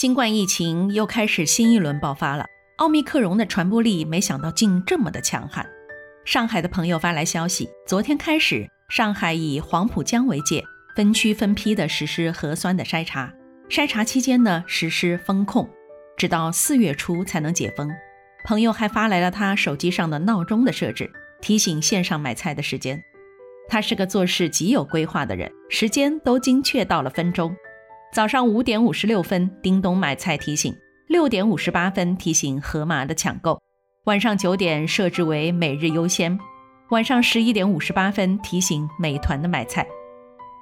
新冠疫情又开始新一轮爆发了，奥密克戎的传播力没想到竟这么的强悍。上海的朋友发来消息，昨天开始，上海以黄浦江为界，分区分批的实施核酸的筛查，筛查期间呢实施封控，直到四月初才能解封。朋友还发来了他手机上的闹钟的设置，提醒线上买菜的时间。他是个做事极有规划的人，时间都精确到了分钟。早上五点五十六分，叮咚买菜提醒；六点五十八分提醒盒马的抢购；晚上九点设置为每日优先；晚上十一点五十八分提醒美团的买菜。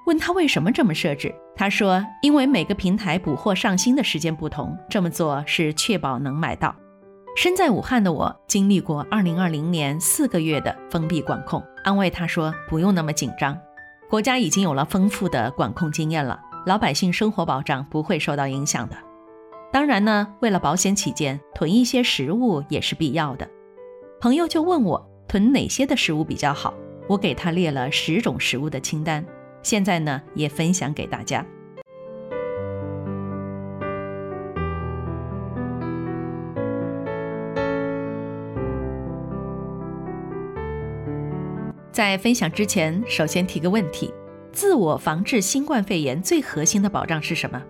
问他为什么这么设置，他说：“因为每个平台补货上新的时间不同，这么做是确保能买到。”身在武汉的我，经历过二零二零年四个月的封闭管控，安慰他说：“不用那么紧张，国家已经有了丰富的管控经验了。”老百姓生活保障不会受到影响的。当然呢，为了保险起见，囤一些食物也是必要的。朋友就问我囤哪些的食物比较好，我给他列了十种食物的清单，现在呢也分享给大家。在分享之前，首先提个问题。自我防治新冠肺炎最核心的保障是什么？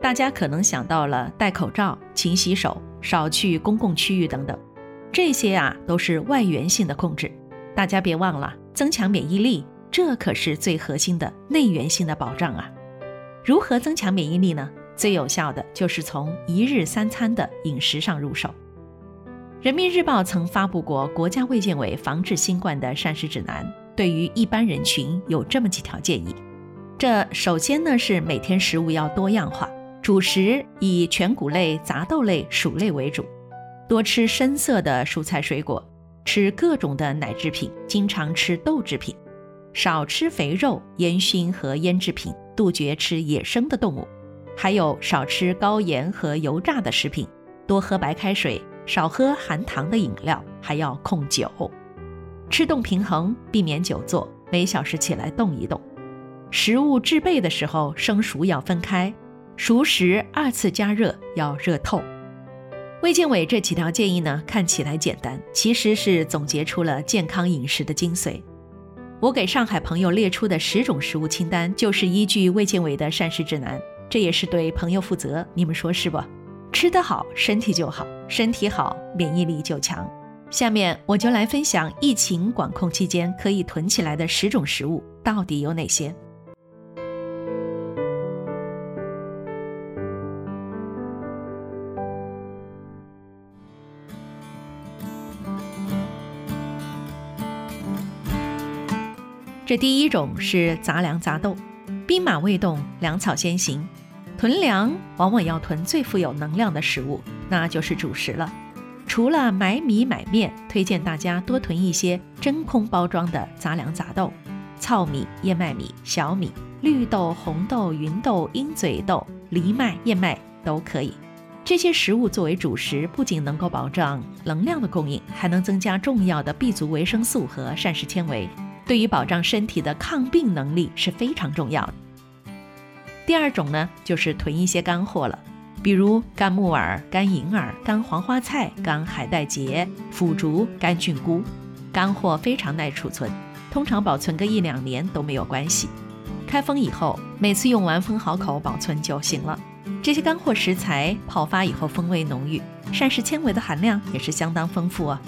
大家可能想到了戴口罩、勤洗手、少去公共区域等等，这些啊都是外源性的控制。大家别忘了增强免疫力，这可是最核心的内源性的保障啊！如何增强免疫力呢？最有效的就是从一日三餐的饮食上入手。人民日报曾发布过国家卫健委防治新冠的膳食指南。对于一般人群有这么几条建议，这首先呢是每天食物要多样化，主食以全谷类、杂豆类、薯类为主，多吃深色的蔬菜水果，吃各种的奶制品，经常吃豆制品，少吃肥肉、烟熏和腌制品，杜绝吃野生的动物，还有少吃高盐和油炸的食品，多喝白开水，少喝含糖的饮料，还要控酒。吃动平衡，避免久坐，每小时起来动一动。食物制备的时候，生熟要分开，熟食二次加热要热透。卫健委这几条建议呢，看起来简单，其实是总结出了健康饮食的精髓。我给上海朋友列出的十种食物清单，就是依据卫健委的膳食指南，这也是对朋友负责。你们说是不？吃得好，身体就好，身体好，免疫力就强。下面我就来分享疫情管控期间可以囤起来的十种食物到底有哪些。这第一种是杂粮杂豆，兵马未动，粮草先行。囤粮往往要囤最富有能量的食物，那就是主食了。除了买米买面，推荐大家多囤一些真空包装的杂粮杂豆，糙米、燕麦米、小米、绿豆、红豆、芸豆、鹰嘴豆、藜麦、燕麦都可以。这些食物作为主食，不仅能够保障能量的供应，还能增加重要的 B 族维生素和膳食纤维，对于保障身体的抗病能力是非常重要的。第二种呢，就是囤一些干货了。比如干木耳、干银耳、干黄花菜、干海带结、腐竹、干菌菇，干货非常耐储存，通常保存个一两年都没有关系。开封以后，每次用完封好口保存就行了。这些干货食材泡发以后风味浓郁，膳食纤维的含量也是相当丰富啊。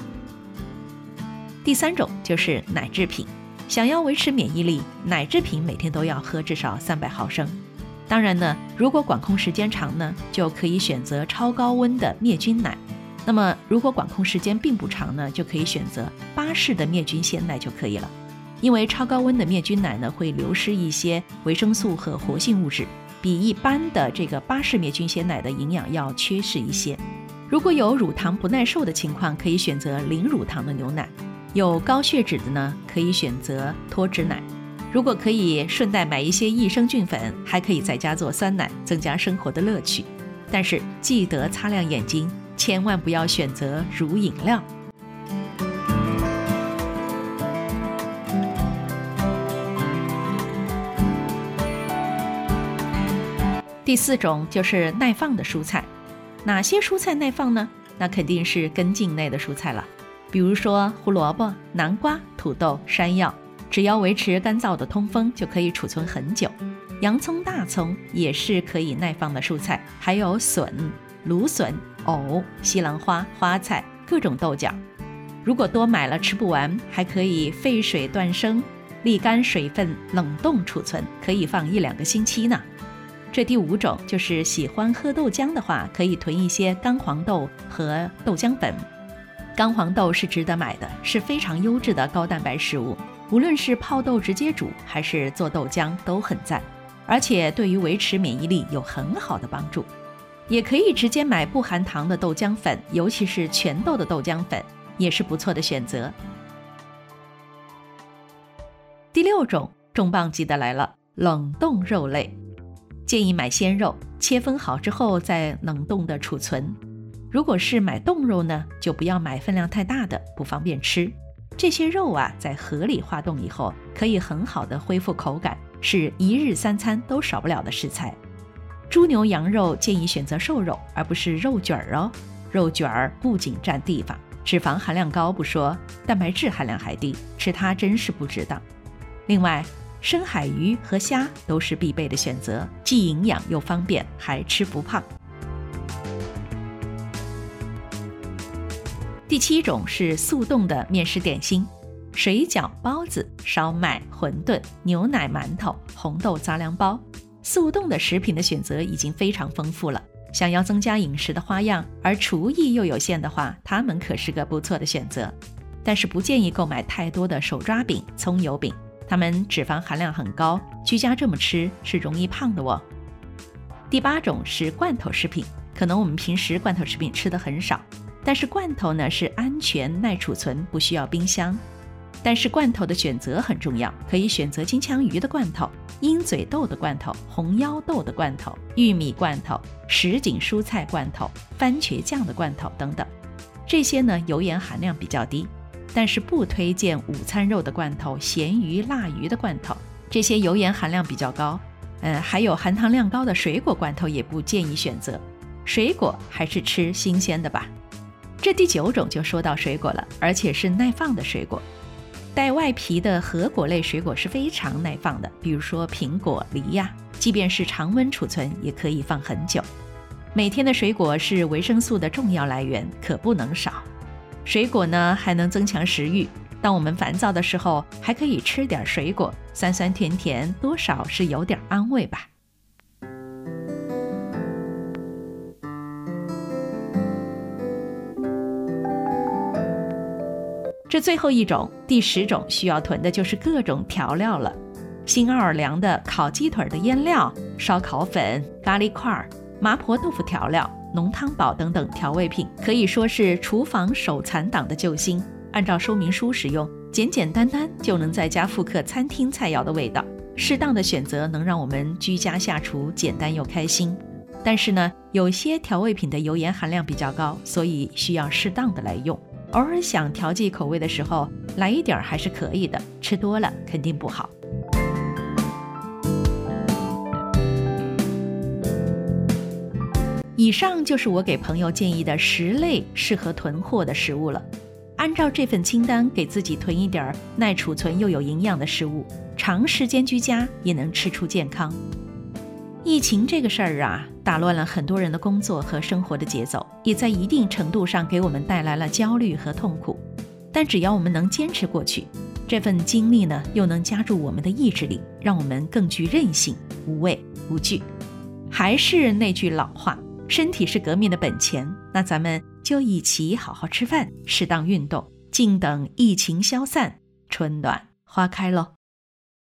第三种就是奶制品，想要维持免疫力，奶制品每天都要喝至少三百毫升。当然呢，如果管控时间长呢，就可以选择超高温的灭菌奶；那么如果管控时间并不长呢，就可以选择巴氏的灭菌鲜奶就可以了。因为超高温的灭菌奶呢，会流失一些维生素和活性物质，比一般的这个巴氏灭菌鲜奶的营养要缺失一些。如果有乳糖不耐受的情况，可以选择零乳糖的牛奶；有高血脂的呢，可以选择脱脂奶。如果可以顺带买一些益生菌粉，还可以在家做酸奶，增加生活的乐趣。但是记得擦亮眼睛，千万不要选择乳饮料。第四种就是耐放的蔬菜，哪些蔬菜耐放呢？那肯定是根茎类的蔬菜了，比如说胡萝卜、南瓜、土豆、山药，只要维持干燥的通风，就可以储存很久。洋葱、大葱也是可以耐放的蔬菜，还有笋、芦笋、藕、西兰花、花菜、各种豆角。如果多买了吃不完，还可以沸水断生，沥干水分，冷冻储存，可以放一两个星期呢。这第五种就是喜欢喝豆浆的话，可以囤一些干黄豆和豆浆粉。干黄豆是值得买的，是非常优质的高蛋白食物，无论是泡豆直接煮，还是做豆浆都很赞。而且对于维持免疫力有很好的帮助，也可以直接买不含糖的豆浆粉，尤其是全豆的豆浆粉，也是不错的选择。第六种重磅级的来了，冷冻肉类，建议买鲜肉，切分好之后再冷冻的储存。如果是买冻肉呢，就不要买分量太大的，不方便吃。这些肉啊，在合理化冻以后，可以很好的恢复口感。是一日三餐都少不了的食材。猪牛羊肉建议选择瘦肉，而不是肉卷儿哦。肉卷儿不仅占地方，脂肪含量高不说，蛋白质含量还低，吃它真是不值当。另外，深海鱼和虾都是必备的选择，既营养又方便，还吃不胖。七种是速冻的面食点心。水饺、包子、烧麦、馄饨、牛奶馒头、红豆杂粮包，速冻的食品的选择已经非常丰富了。想要增加饮食的花样，而厨艺又有限的话，它们可是个不错的选择。但是不建议购买太多的手抓饼、葱油饼，它们脂肪含量很高，居家这么吃是容易胖的哦。第八种是罐头食品，可能我们平时罐头食品吃的很少，但是罐头呢是安全耐储存，不需要冰箱。但是罐头的选择很重要，可以选择金枪鱼的罐头、鹰嘴豆的罐头、红腰豆的罐头、玉米罐头、什锦蔬菜罐头、番茄酱的罐头等等。这些呢油盐含量比较低，但是不推荐午餐肉的罐头、咸鱼、腊鱼的罐头，这些油盐含量比较高。嗯，还有含糖量高的水果罐头也不建议选择。水果还是吃新鲜的吧。这第九种就说到水果了，而且是耐放的水果。带外皮的核果类水果是非常耐放的，比如说苹果、梨呀，即便是常温储存也可以放很久。每天的水果是维生素的重要来源，可不能少。水果呢还能增强食欲，当我们烦躁的时候，还可以吃点水果，酸酸甜甜，多少是有点安慰吧。这最后一种，第十种需要囤的就是各种调料了。新奥尔良的烤鸡腿的腌料、烧烤粉、咖喱块、麻婆豆腐调料、浓汤宝等等调味品，可以说是厨房手残党的救星。按照说明书使用，简简单单就能在家复刻餐厅菜肴的味道。适当的选择能让我们居家下厨简单又开心。但是呢，有些调味品的油盐含量比较高，所以需要适当的来用。偶尔想调剂口味的时候，来一点儿还是可以的，吃多了肯定不好。以上就是我给朋友建议的十类适合囤货的食物了。按照这份清单，给自己囤一点儿耐储存又有营养的食物，长时间居家也能吃出健康。疫情这个事儿啊，打乱了很多人的工作和生活的节奏，也在一定程度上给我们带来了焦虑和痛苦。但只要我们能坚持过去，这份经历呢，又能加注我们的意志力，让我们更具韧性、无畏无惧。还是那句老话，身体是革命的本钱。那咱们就一起好好吃饭，适当运动，静等疫情消散，春暖花开喽。